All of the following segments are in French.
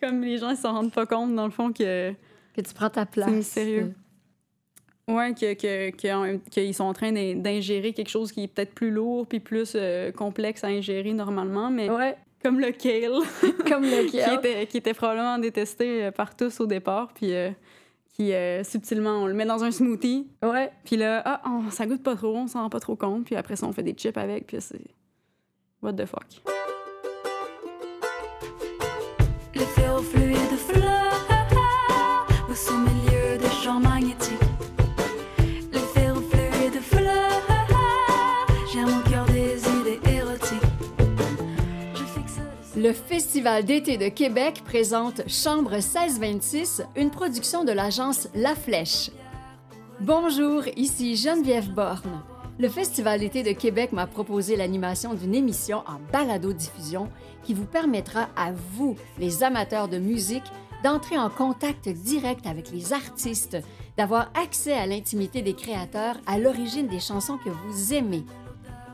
Comme les gens, ils s'en rendent pas compte, dans le fond, que Que tu prends ta place. c'est sérieux. Ouais, que, que, que- qu'ils sont en train d'in- d'ingérer quelque chose qui est peut-être plus lourd puis plus euh, complexe à ingérer normalement, mais Ouais, comme le kale, comme le qui, kale. était, qui était probablement détesté euh, par tous au départ, puis euh, qui, euh, subtilement, on le met dans un smoothie, Ouais. puis là, ah, on- ça goûte pas trop, on s'en rend pas trop compte, puis après ça, on fait des chips avec, puis c'est... What the fuck? Le Festival d'été de Québec présente Chambre 1626, une production de l'agence La Flèche. Bonjour, ici Geneviève Borne. Le Festival d'été de Québec m'a proposé l'animation d'une émission en balado-diffusion qui vous permettra à vous, les amateurs de musique, d'entrer en contact direct avec les artistes, d'avoir accès à l'intimité des créateurs à l'origine des chansons que vous aimez.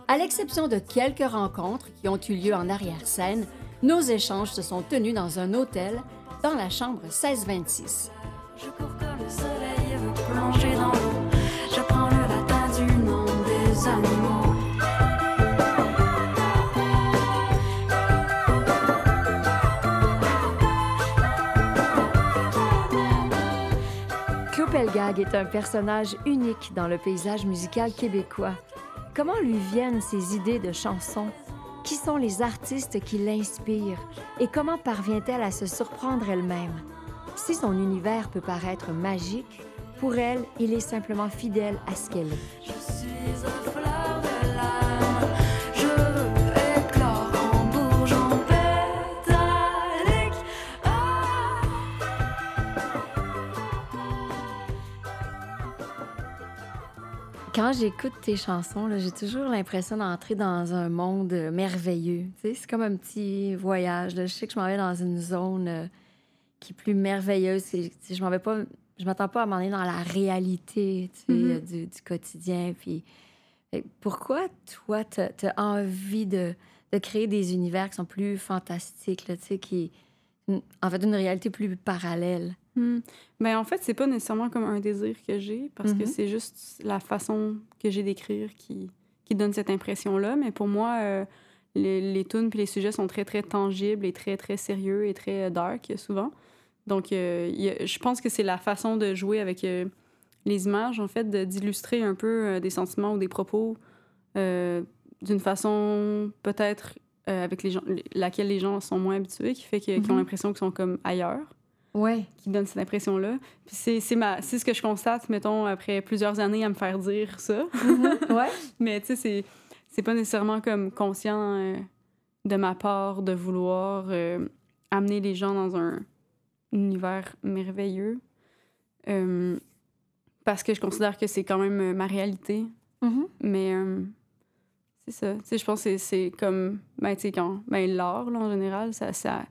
À l'exception de quelques rencontres qui ont eu lieu en arrière-scène, nos échanges se sont tenus dans un hôtel dans la chambre 1626. Je cours comme le soleil et veux plonger dans l'eau. J'apprends le latin du nom des animaux. Claude Pelgag est un personnage unique dans le paysage musical québécois. Comment lui viennent ces idées de chansons? Qui sont les artistes qui l'inspirent? Et comment parvient-elle à se surprendre elle-même? Si son univers peut paraître magique, pour elle, il est simplement fidèle à ce qu'elle est. Quand j'écoute tes chansons, j'ai toujours l'impression d'entrer dans un monde euh, merveilleux. C'est comme un petit voyage. là. Je sais que je m'en vais dans une zone euh, qui est plus merveilleuse. Je m'en vais pas, je m'attends pas à m'en aller dans la réalité Mhm. euh, du, du quotidien. Puis, pourquoi toi, tu as envie de, de créer des univers qui sont plus fantastiques, là, qui, en fait, une réalité plus parallèle? Hmm. Ben, en fait, c'est pas nécessairement comme un désir que j'ai, parce que Mhm. c'est juste la façon que j'ai d'écrire qui, qui donne cette impression-là. Mais pour moi, euh, les, les tunes puis les sujets sont très, très tangibles et très, très sérieux et très euh, dark, souvent. Donc, euh, a- je pense que c'est la façon de jouer avec euh, les images, en fait, d'illustrer un peu des sentiments ou des propos d'une façon peut-être avec les gens, laquelle les gens sont moins habitués, qui fait qu'ils ont Mhm. l'impression qu'ils sont comme ailleurs Ouais. qui donne cette impression-là. Puis c'est, c'est, ma, c'est ce que je constate, mettons, après plusieurs années à me faire dire ça. ouais. Mais tu sais, c'est, c'est pas nécessairement comme conscient euh, de ma part de vouloir euh, amener les gens dans un univers merveilleux. Euh, parce que je considère que c'est quand même ma réalité. Mhm. Mais c'est ça. Tu sais, je pense que c'est, c'est comme, ben, tu sais, quand, ben, l'art, là, en général, ça, ça,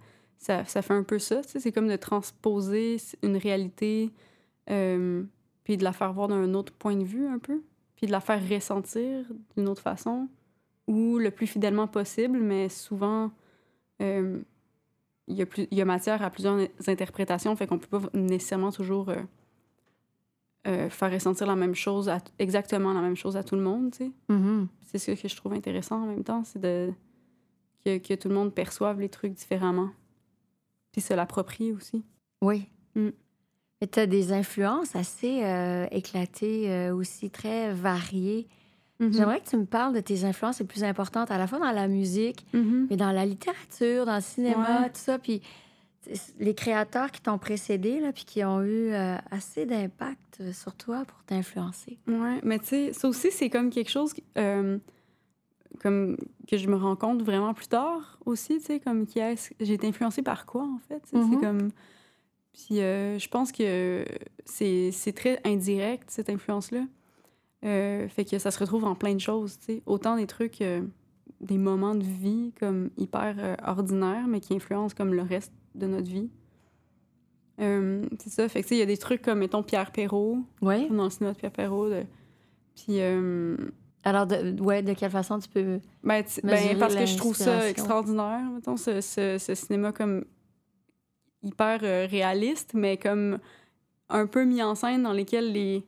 ça, ça fait un peu ça. C'est comme de transposer une réalité, euh, puis de la faire voir d'un autre point de vue, un peu, puis de la faire ressentir d'une autre façon, ou le plus fidèlement possible, mais souvent, euh, il y, a plus- il y a matière à plusieurs interprétations, fait qu'on peut pas nécessairement toujours euh, faire ressentir la même chose, à- exactement la même chose à tout le monde, tu sais. Mhm. C'est ce que je trouve intéressant en même temps, c'est de que, que tout le monde perçoive les trucs différemment. Puis se l'approprie aussi. Oui. Mm. Tu as des influences assez euh, éclatées, euh, aussi très variées. J'aimerais que tu me parles de tes influences les plus importantes, à la fois dans la musique, Mhm. mais dans la littérature, dans le cinéma, Ouais. tout ça. Puis les créateurs qui t'ont précédé, là, puis qui ont eu euh, assez d'impact sur toi pour t'influencer. Ouais, mais tu sais, ça aussi, c'est comme quelque chose euh, comme que je me rends compte vraiment plus tard aussi, tu sais, comme qui est j'ai été influencée par quoi, en fait. C'est comme... Puis euh, je pense que c'est très indirect, cette influence-là. Euh, fait que ça se retrouve en plein de choses, tu sais. Autant des trucs, euh, des moments de vie comme hyper euh, ordinaires, mais qui influencent comme le reste de notre vie. C'est ça. Fait que tu sais, il y a des trucs comme, mettons, Pierre Perrault, Oui. dans le cinéma de Pierre Perrault. de- Puis, Alors, de, ouais, de quelle façon tu peux. ben, ben, parce que je trouve ça extraordinaire, mettons, ce, ce, ce cinéma comme hyper euh, réalistes, mais comme un peu mis en scène dans lesquels les,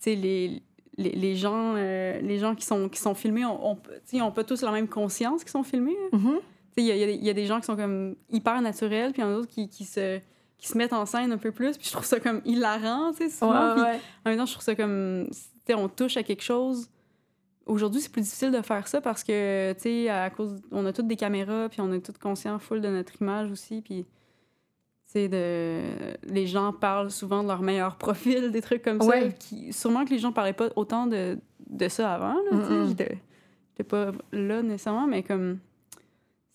tu sais, les, les, les gens, euh, les gens qui sont, qui sont filmés ont, pas tous la même conscience qui sont filmés. hein. Mhm. Sais, Il y, a- y a des- il y a des gens qui sont comme hyper naturels, puis il y en a d'autres qui, qui, se, qui se mettent en scène un peu plus, puis je trouve ça comme hilarant, tu sais, souvent. puis ouais. en même temps, je trouve ça comme. Tu sais, on touche à quelque chose. Aujourd'hui, c'est plus difficile de faire ça parce que, tu sais, à cause. On a toutes des caméras, puis on est toutes conscients full de notre image aussi, puis. Tu sais, de... les gens parlent souvent de leur meilleur profil, des trucs comme Ouais. ça. Qui... Sûrement que les gens parlaient pas autant de, de ça avant, là, tu sais. Mm-mm. J'étais pas là nécessairement, mais comme.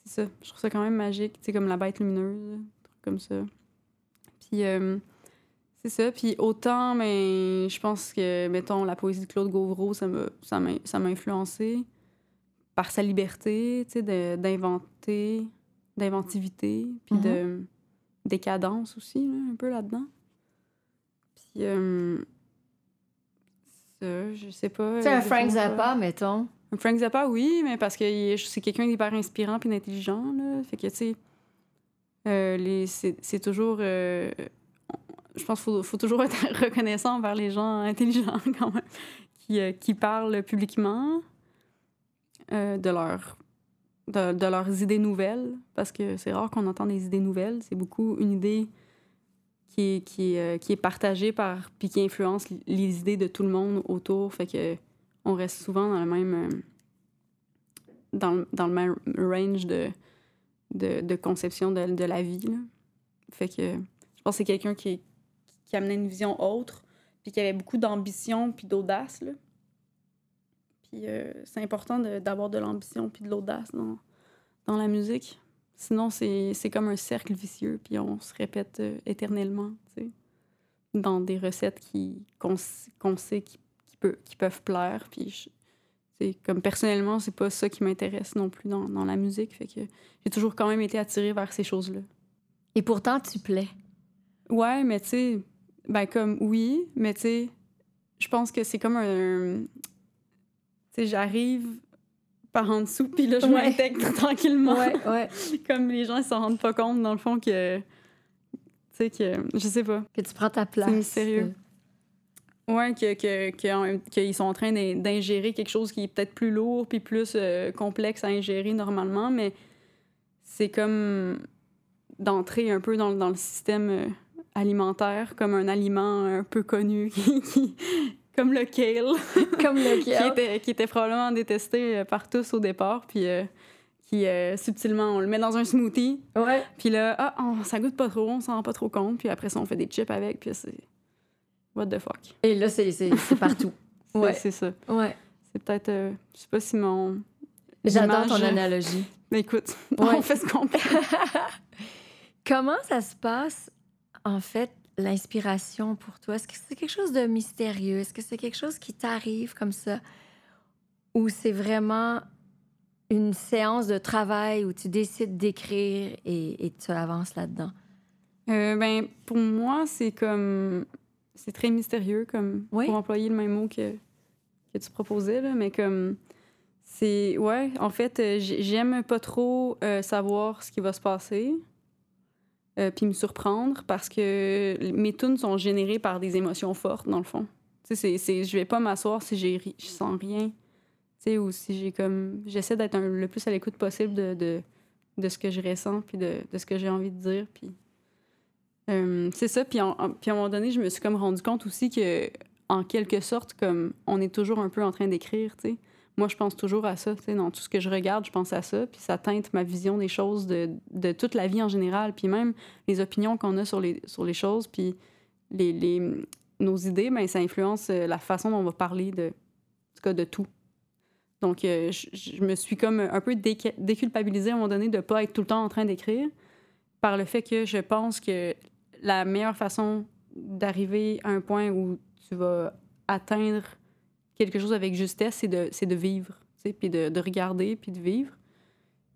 C'est ça. Je trouve ça quand même magique, tu sais, comme la bête lumineuse, trucs comme ça. Puis. euh, c'est ça. Puis autant, mais je pense que, mettons, la poésie de Claude Gauvreau, ça m'a, ça m'a, influencé par sa liberté, tu sais, d'inventer, d'inventivité, puis de décadence aussi, là, un peu là-dedans. Puis, euh, ça, je sais pas. Sais, un Frank Zappa, mettons. un Frank Zappa, oui, mais parce que c'est quelqu'un d'hyper inspirant puis d'intelligent, là. Fait que, tu sais, euh, c'est c'est toujours... euh, je pense qu'il faut, toujours être reconnaissant envers les gens intelligents, quand même, qui, euh, qui parlent publiquement euh, de, leur, de, leurs idées nouvelles, parce que c'est rare qu'on entend des idées nouvelles. C'est beaucoup une idée qui est, qui, euh, qui est partagée par... puis qui influence les idées de tout le monde autour. Fait que on reste souvent dans le même dans, dans le même range de, de, conception de, de la vie. Fait que je pense que c'est quelqu'un qui, qui amenait une vision autre, puis qui avait beaucoup d'ambition puis d'audace. là. Puis euh, c'est important de- d'avoir de, l'ambition puis de l'audace dans, dans la musique. Sinon, c'est c'est comme un cercle vicieux, puis on se répète euh, éternellement, tu sais, dans des recettes qui qu'on s- qu'on sait qui, qui, peut, qui peuvent plaire. Puis je- c'est comme personnellement, c'est pas ça qui m'intéresse non plus dans, dans la musique. Fait que j'ai toujours quand même été attirée vers ces choses-là. Et pourtant, tu plais. Ouais, mais tu sais, ben comme oui, mais tu sais, je pense que c'est comme un. Tu sais, j'arrive par en dessous, puis là, je Ouais. m'intègre tranquillement. ouais. comme les gens, ils s'en rendent pas compte, dans le fond, que. Tu sais, que. Je sais pas. Que tu prends ta place. mystérieux. Ouais, que, que, que en même- qu'ils sont en train d'in- d'ingérer quelque chose qui est peut-être plus lourd puis plus euh, complexe à ingérer normalement, mais c'est comme d'entrer un peu dans, dans le système euh, alimentaire comme un aliment un peu connu, qui, comme le kale, Comme le qui était, qui était probablement détesté euh, par tous au départ, puis euh, qui euh, subtilement, on le met dans un smoothie, Ouais. puis là, ah, on- ça goûte pas trop, on s'en rend pas trop compte, puis après ça, on fait des chips avec, puis c'est... What the fuck? Et là, c'est partout. Ouais. C'est ça. Ouais. C'est peut-être. euh, je sais pas si mon. J'adore ton analogie. Mais écoute, Ouais. on fait ce qu'on peut. Comment ça se passe, en fait, l'inspiration pour toi? Est-ce que c'est quelque chose de mystérieux? Est-ce que c'est quelque chose qui t'arrive comme ça? Ou c'est vraiment une séance de travail où tu décides d'écrire et, et tu avances là-dedans? Euh, ben, pour moi, c'est comme. C'est très mystérieux, comme. Oui. Pour employer le même mot que, que tu proposais, là, mais comme. C'est. Ouais, en fait, euh, j'ai- j'aime pas trop euh, savoir ce qui va se passer. Euh, puis me surprendre parce que mes tunes sont générées par des émotions fortes, dans le fond. Tu sais, je vais pas m'asseoir si j'ai je sens rien. Ou si j'ai comme. J'essaie d'être le plus à l'écoute possible de, de, de ce que je ressens, puis de, de ce que j'ai envie de dire. Euh, c'est ça. Puis, puis à un moment donné, je me suis comme rendu compte aussi que, en quelque sorte, comme on est toujours un peu en train d'écrire, tu sais. Moi, je pense toujours à ça, tu sais. Dans tout ce que je regarde, je pense à ça. Puis ça teinte ma vision des choses, de, de toute la vie en général. Puis même les opinions qu'on a sur les, sur les choses, puis les, les, nos idées, ben, ça influence euh, la façon dont on va parler de, en tout cas, de tout. Donc, euh, je, me suis comme un peu déculpabilisée à un moment donné de ne pas être tout le temps en train d'écrire par le fait que je pense que la meilleure façon d'arriver à un point où tu vas atteindre quelque chose avec justesse, c'est de, c'est de vivre, puis de, de regarder, puis de vivre,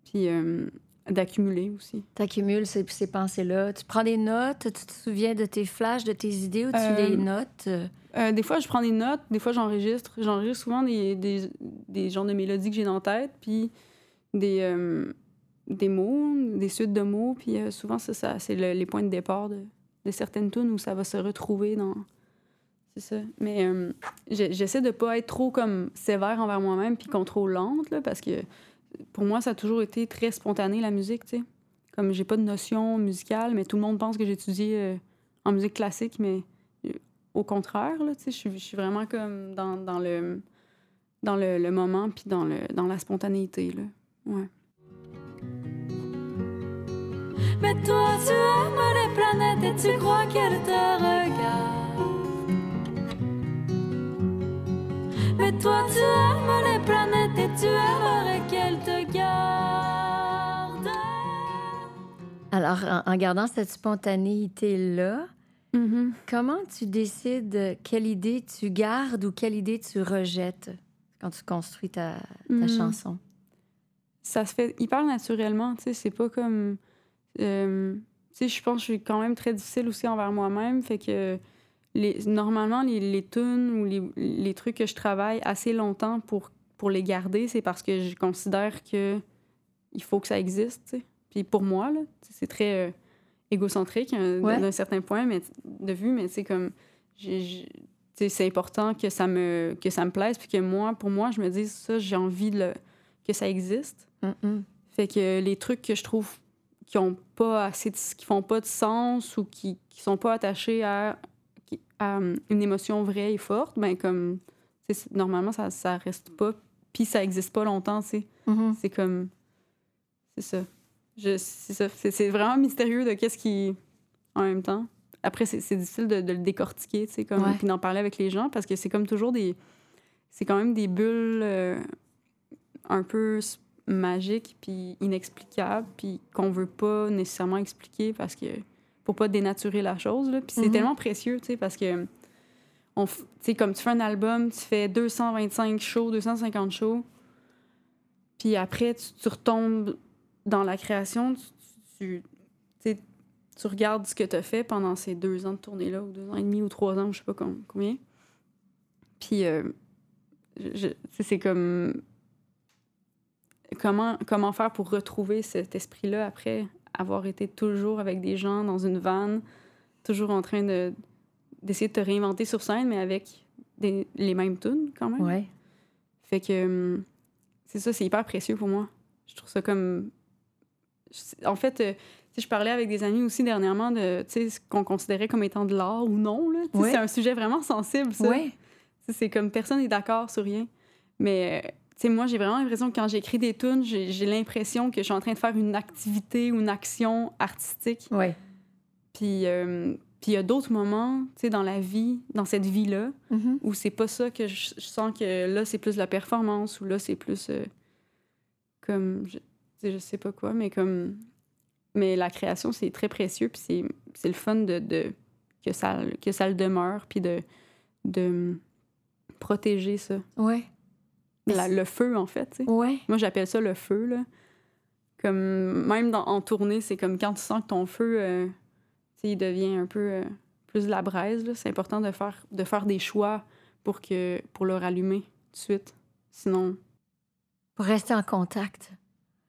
puis euh, d'accumuler aussi. Tu accumules ces, ces pensées-là. Tu prends des notes, tu te souviens de tes flashs, de tes idées ou tu Euh, les notes? Euh, des fois, je prends des notes, des fois, j'enregistre. J'enregistre souvent des, des, des genres de mélodies que j'ai dans la tête, puis des, des mots, des suites de mots, puis souvent, ça, ça c'est le- les points de départ de, de certaines tunes où ça va se retrouver dans... Mais euh, j'essaie de pas être trop comme sévère envers moi-même puis contrôlante, là, parce que pour moi, ça a toujours été très spontané, la musique, tu sais. Comme j'ai pas de notion musicale, mais tout le monde pense que j'étudie euh, en musique classique, mais euh, au contraire, là, tu sais, je suis- vraiment comme dans, dans le dans le moment puis dans, le, dans la spontanéité, là. Ouais. Mais toi, tu aimes les planètes et tu crois qu'elles te regardent. Mais toi, tu aimes les planètes et tu aimerais qu'elles te gardent. Alors, en, en gardant cette spontanéité-là, Mm-hmm. comment tu décides quelle idée tu gardes ou quelle idée tu rejettes quand tu construis ta, ta Mm. chanson? Ça se fait hyper naturellement, tu sais, c'est pas comme... euh, tu sais, je pense que je suis quand même très difficile aussi envers moi-même, fait que les, normalement, les, les tunes ou les, les trucs que je travaille assez longtemps pour, pour les garder, c'est parce que je considère que il faut que ça existe. Puis pour moi, c'est très euh, égocentrique hein, Ouais. d'un certain point mais, de vue, mais c'est comme... c'est important que ça me que ça me plaise puis que moi pour moi je me dis ça j'ai envie de le- que ça existe fait que les trucs que je trouve qui ont pas assez de- qui font pas de sens ou qui, qui sont pas attachés à, hum, une émotion vraie et forte, ben comme normalement ça ça reste pas puis ça existe pas longtemps, tu sais. Mhm. C'est comme c'est ça. Je c'est c'est vraiment mystérieux de qu'est-ce qui en même temps. Après c'est difficile de, de le décortiquer, tu sais comme Ouais. puis d'en parler avec les gens parce que c'est comme toujours des c'est quand même des bulles euh, un peu magiques puis inexplicables puis qu'on veut pas nécessairement expliquer parce que pour pas dénaturer la chose là. Puis c'est Mhm. tellement précieux, tu sais parce que on f- tu sais comme tu fais un album, tu fais 225 shows, 250 shows. Puis après tu, tu retombes dans la création, tu, tu, tu regardes ce que tu as fait pendant ces deux ans de tournée-là, ou deux ans et demi, ou trois ans, je sais pas com- combien. Puis, euh, c'est comme. Comment, comment faire pour retrouver cet esprit-là après? Avoir été toujours avec des gens dans une vanne, toujours en train de d'essayer de te réinventer sur scène, mais avec des, les mêmes tunes quand même. Ouais. Fait que hum, c'est ça, c'est hyper précieux pour moi. Je trouve ça comme. En fait, euh, je parlais avec des amis aussi dernièrement de ce qu'on considérait comme étant de l'art ou non. là. Ouais. C'est un sujet vraiment sensible, ça. Ouais. C'est comme personne n'est d'accord sur rien. Mais euh, sais, moi, j'ai vraiment l'impression que quand j'écris des tunes, j'ai l'impression que je suis en train de faire une activité ou une action artistique. Puis euh, puis il y a d'autres moments, tu sais, dans la vie, dans cette vie-là, Mhm. ou c'est pas ça que je, je sens que là c'est plus la performance ou là c'est plus euh, comme je, je sais pas quoi mais comme mais la création c'est très précieux puis c'est c'est le fun de, de que ça que ça le demeure puis de de protéger ça Ouais. La- le feu en fait. Ouais. moi j'appelle ça le feu là comme même dans, en tournée c'est comme quand tu sens que ton feu euh, il devient un peu euh, plus de la braise c'est important de faire de faire des choix pour que pour le rallumer tout de suite sinon Pour rester en contact.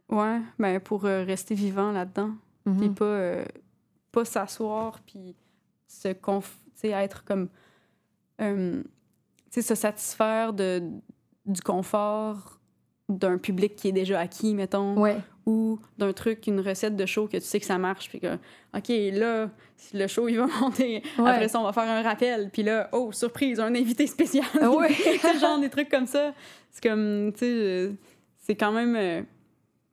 ouais ben pour euh, rester vivant là-dedans Mhm. puis pas pas s'asseoir puis se conf être comme tu sais se satisfaire de du confort d'un public qui est déjà acquis mettons Ouais. ou d'un truc, une recette de show que tu sais que ça marche, puis que, OK, là, le show, il va monter. Ouais. Après ça, on va faire un rappel, puis là, oh, surprise, un invité spécial. Ah ouais. Genre des trucs comme ça. C'est comme, tu sais, c'est quand même... euh,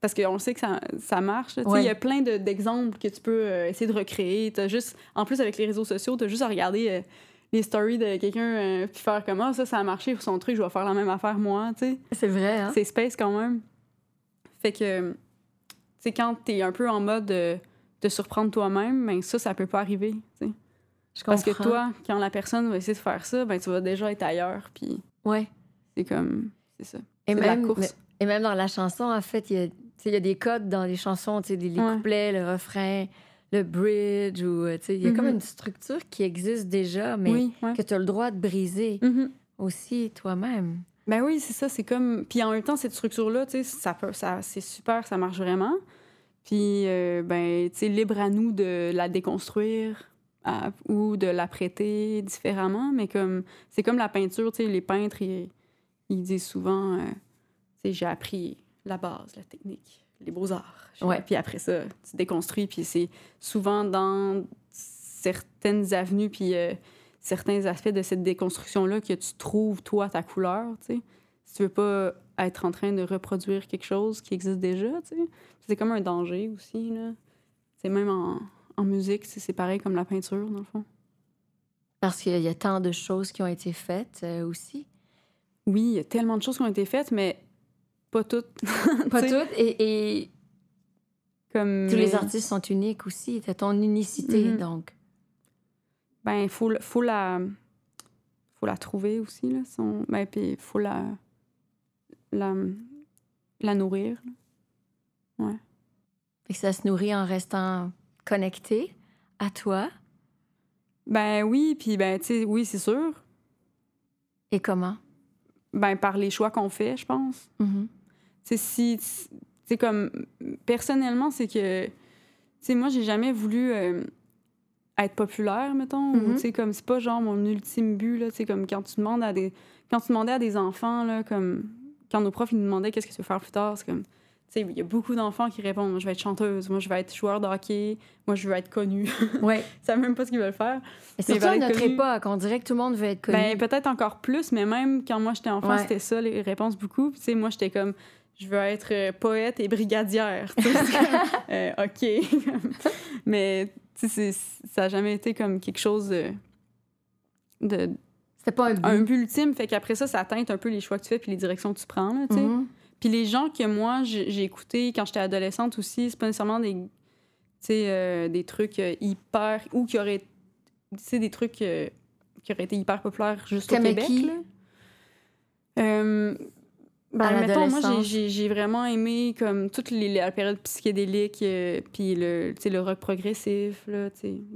parce qu'on sait que ça, ça marche. Il Ouais. y a plein de- d'exemples que tu peux euh, essayer de recréer. T'as juste, en plus, avec les réseaux sociaux, tu as juste à regarder euh, les stories de quelqu'un, euh, puis faire comme, ah, ça, ça a marché pour son truc, je vais faire la même affaire, moi, tu sais. C'est vrai, hein? C'est space quand même. Fait que, tu sais, quand t'es un peu en mode de surprendre toi-même, ben ça, ça peut pas arriver, tu sais. Je Parce que toi, quand la personne va essayer de faire ça, ben tu vas déjà être ailleurs, puis Ouais. c'est comme, c'est ça. Et C'est la même, course. et même dans la chanson, en fait, il y a, tu sais, il y a des codes dans les chansons, tu sais, les, les Ouais. couplets, le refrain, le bridge, ou, euh, tu sais, il y a comme Mhm. une structure qui existe déjà, mais oui, ouais. que tu as le droit de briser Mhm. aussi toi-même. Ben oui, c'est ça, c'est comme... Puis en même temps, cette structure-là, tu sais, ça peut, ça, c'est super, ça marche vraiment, Puis, euh, ben, tu sais, libre à nous de la déconstruire à- ou de la prêter différemment. Mais comme, c'est comme la peinture, tu sais, les peintres, ils, ils disent souvent, euh, tu sais, j'ai appris la base, la technique, les beaux-arts. Ouais. Puis après ça, tu déconstruis. Puis c'est souvent dans certaines avenues, puis euh, certains aspects de cette déconstruction-là que tu trouves, toi, ta couleur, tu sais. Si tu veux pas être en train de reproduire quelque chose qui existe déjà, tu sais. C'est comme un danger aussi, là. C'est même en, en musique, c'est c'est pareil comme la peinture, dans le fond. Parce qu'il y a tant de choses qui ont été faites euh, aussi. Oui, il y a tellement de choses qui ont été faites, mais pas toutes. Pas toutes. Et, et Comme, tous les artistes sont uniques aussi. T'as ton unicité, Mhm. donc. Ben, faut, le- faut la... Faut la trouver aussi, là. Son... Ben, puis faut la... La, la nourrir. là. Fait que ça se nourrit en restant connecté à toi. Ben oui, puis ben, tu sais, oui, c'est sûr. Et comment? Ben, par les choix qu'on fait, je pense. Mhm. Tu sais, si... Sais, comme... Personnellement, c'est que... Tu sais, moi, j'ai jamais voulu euh, être populaire, mettons. Mhm. tu sais, comme... C'est pas genre mon ultime but, là. Tu comme quand tu demandes à des... Quand tu demandais à des enfants, là, comme... Quand nos profs, ils nous demandaient qu'est-ce que tu veux faire plus tard, c'est comme... Tu sais, il y a beaucoup d'enfants qui répondent « Moi, je vais être chanteuse. Moi, je vais être joueur de hockey. Moi, je veux être connue. Oui. » Ils savent même pas ce qu'ils veulent faire. Et surtout à notre époque, on dirait que tout le monde veut être connu. Ben, peut-être encore plus, mais même quand moi j'étais enfant, Ouais. c'était ça les réponses beaucoup. Tu sais, moi j'étais comme, je veux être euh, poète et brigadière. Euh, OK. mais ça n'a jamais été comme quelque chose de. de C'était pas un but. un but ultime. Fait qu'après ça, ça teinte un peu les choix que tu fais puis les directions que tu prends. Là. Mhm. Puis les gens que moi, j'ai écoutés quand j'étais adolescente aussi, c'est pas nécessairement des, euh, des trucs hyper... ou qui auraient... Tu sais, des trucs euh, qui auraient été hyper populaires juste au Québec. là. Euh, ben, mettons, moi, j'ai- vraiment aimé comme toute les, la période psychédélique, euh, puis le, le rock progressif, là,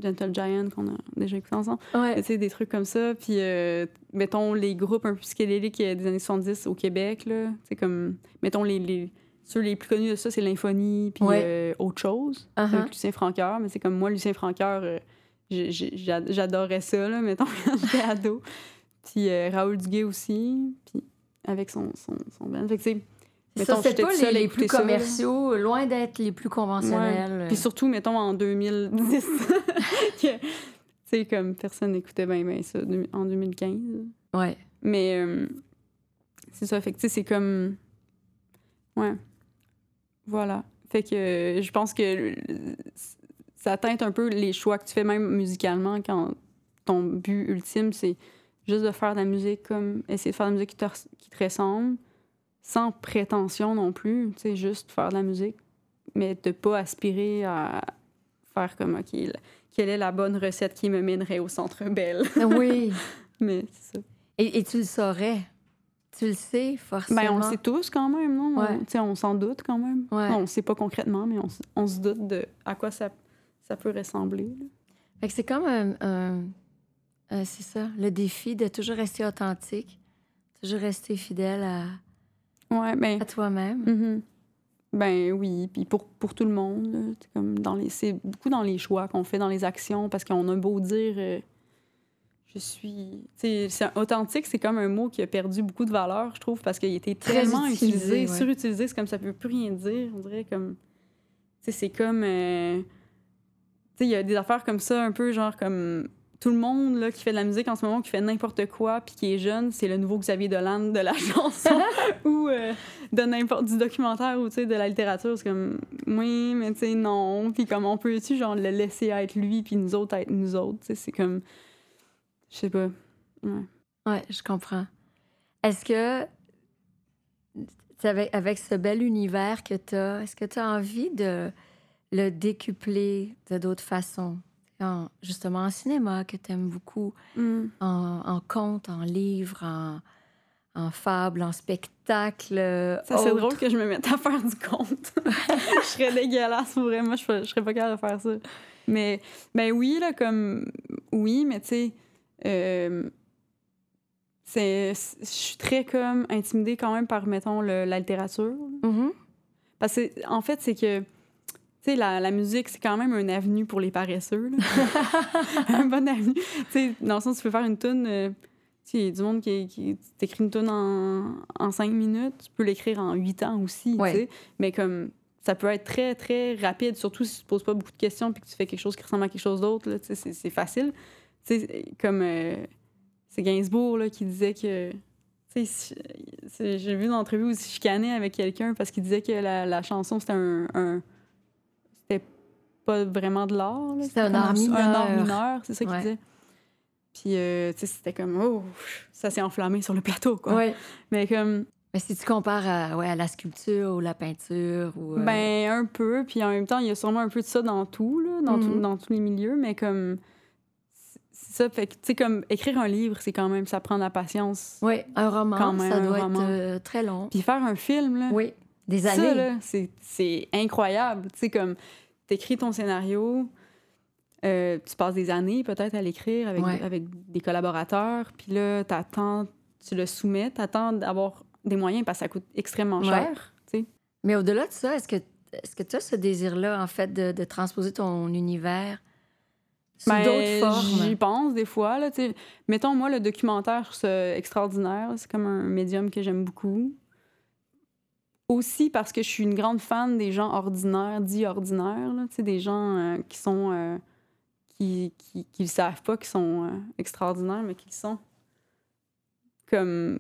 Gentle Giant qu'on a déjà écouté ensemble. Ouais. Des trucs comme ça. Puis, euh, mettons, les groupes un peu psychédéliques euh, des années 70 au Québec, là. C'est comme, mettons, les, les, ceux les plus connus de ça, c'est l'Infonie, puis Ouais. euh, autre chose, Uh-huh. avec Lucien Francoeur. Mais c'est comme moi, Lucien j'a- j'adorais ça, là, mettons, quand j'étais ado. Puis Raoul Duguay aussi, puis avec son, son, son band. Fait que, Ça, mettons, c'est j'étais pas les, les plus ça, commerciaux, loin d'être les plus conventionnels. Puis surtout, mettons, en 2010, que, tu sais, comme personne n'écoutait bien ben ça en 2015. Ouais. Mais euh, c'est ça, fait que, tu sais, c'est comme... Ouais. Voilà. Fait que euh, je pense que euh, ça teinte un peu les choix que tu fais, même musicalement, quand ton but ultime, c'est juste de faire de la musique comme... Essayer de faire de la musique qui te, qui te ressemble, sans prétention non plus, tu sais, juste faire de la musique, mais de pas aspirer à faire comme, OK, quelle est la bonne recette qui me mènerait au Centre Belle? Oui. mais c'est ça. Et, et tu le saurais. Tu le sais, forcément. Ben, on le sait tous quand même, non? Ouais. On, tu sais, on s'en doute quand même. Ouais. Non, on ne sait pas concrètement, mais on, on se doute de à quoi ça, ça peut ressembler. là. Fait que c'est comme un. un- un- c'est ça, le défi de toujours rester authentique, toujours rester fidèle à, Ouais, ben, à toi-même. mhm. ben oui, puis pour, pour tout le monde, c'est comme dans les, c'est beaucoup dans les choix qu'on fait, dans les actions, parce qu'on a beau dire euh, je suis. c'est authentique, c'est comme un mot qui a perdu beaucoup de valeur, je trouve, parce qu'il Très tellement utilisé, utilisé, ouais. surutilisé, c'est comme ça peut plus rien dire, on dirait comme. C'est comme. euh, tu sais, il y a des affaires comme ça, un peu genre comme. Tout le monde là, qui fait de la musique en ce moment, qui fait n'importe quoi, puis qui est jeune, c'est le nouveau Xavier Dolan de la chanson ou euh, de n'importe du documentaire ou de la littérature. C'est comme, oui, mais tu sais, non. Puis comme on peut-tu, genre, le laisser être lui, puis nous autres être nous autres. C'est comme. Je sais pas. Ouais. Ouais, je comprends. Est-ce que, avec, avec ce bel univers que tu as, est-ce que tu as envie de le décupler de d'autres façons? En- justement en cinéma, que tu aimes beaucoup, Mm. en, en conte, en livre, en, en fable, en spectacle. Ça, c'est drôle que je me mette à faire du compte. je serais dégueulasse, pour vrai. Moi, je, je serais pas capable de faire ça. Mais, ben oui, là, comme. Oui, mais tu sais. euh, c'est, je suis très comme intimidée quand même par, mettons, le- la littérature. Mhm. Parce que, en fait, c'est que, sais, la, la musique, c'est quand même un avenue pour les paresseux. un bon avenue. Tu sais, dans le sens, tu peux faire une tune. euh, tu sais, il y a du monde qui, qui t'écrit une tune en, en cinq minutes. Tu peux l'écrire en huit ans aussi, Ouais. Mais comme ça peut être très, très rapide, surtout si tu te poses pas beaucoup de questions puis que tu fais quelque chose qui ressemble à quelque chose d'autre, là, tu sais, c'est, facile. Tu sais, comme euh, c'est Gainsbourg là, qui disait que. J'ai vu une entrevue où il se chicanait avec quelqu'un parce qu'il disait que la, la chanson, c'était un. Pas vraiment de l'art. là, C'était un art Un art mineur. mineur, c'est ça qu'il Ouais. disait. Puis, euh, tu sais, c'était comme. Oh, ça s'est enflammé sur le plateau, quoi. Ouais. Mais comme. Mais si tu compares à, ouais, à la sculpture ou la peinture ou. euh, Ben, un peu. Puis en même temps, il y a sûrement un peu de ça dans tout, là, dans, tout- Mhm. dans tous les milieux. Mais comme. c'est- ça. Fait que, tu sais, comme écrire un livre, c'est quand même. Ça prend de la patience. ouais, un roman, Quand même, ça un doit roman. être euh, très long. Puis faire un film, là. Oui, des Ça, années. là, c'est c'est incroyable. Tu sais, comme, t'écris ton scénario, euh, tu passes des années peut-être à l'écrire avec, Ouais. avec des collaborateurs, puis là, t'attends, tu le soumets, t'attends d'avoir des moyens parce que ça coûte extrêmement cher. Mais au-delà de ça, est-ce que est-ce que tu as ce désir-là, en fait, de, de transposer ton univers sous Ben, d'autres formes? J'y pense des fois. Là. Mettons, moi, le documentaire, ça extraordinaire. C'est comme un médium que j'aime beaucoup. Aussi parce que je suis une grande fan des gens ordinaires, dits ordinaires. Là, des gens euh, qui sont. euh, qui, qui, qui savent pas, qui sont euh, extraordinaires, mais qui le sont. Comme.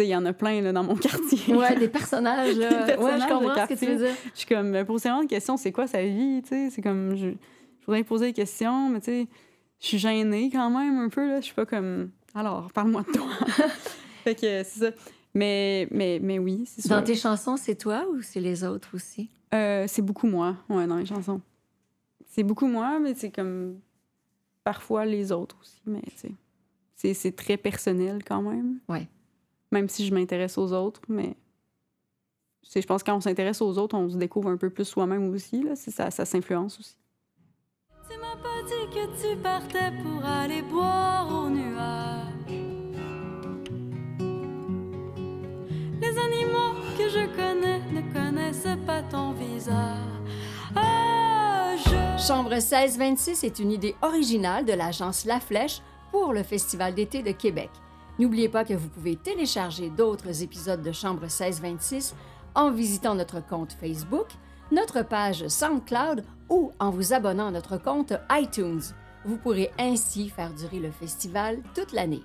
Il y en a plein là, dans mon quartier. Ouais, des personnages, là. Des ouais, personnages je de comprends ce que tu veux dire. Je suis comme, ben, posez vraiment une question, c'est quoi sa vie? C'est comme, je, je voudrais poser des questions, mais tu sais, je suis gênée quand même un peu, là. Je suis pas comme, alors, parle-moi de toi. fait que c'est ça. Mais, mais, mais oui, c'est sûr. Dans tes chansons, c'est toi ou c'est les autres aussi? Euh, c'est beaucoup moi, ouais, dans les chansons. C'est beaucoup moi, mais c'est comme parfois les autres aussi, mais tu sais, c'est, c'est très personnel quand même. Ouais. Même si je m'intéresse aux autres, mais c'est, je pense que quand on s'intéresse aux autres, on se découvre un peu plus soi-même aussi, là, c'est, ça, ça s'influence aussi. Tu m'as pas dit que tu partais pour aller boire au nuage. Je connais ne connaissent pas ton visage. Ah. Chambre 1626 est une idée originale de l'agence La Flèche pour le Festival d'été de Québec. N'oubliez pas que vous pouvez télécharger d'autres épisodes de Chambre 1626 en visitant notre compte Facebook, notre page SoundCloud ou en vous abonnant à notre compte iTunes. Vous pourrez ainsi faire durer le festival toute l'année.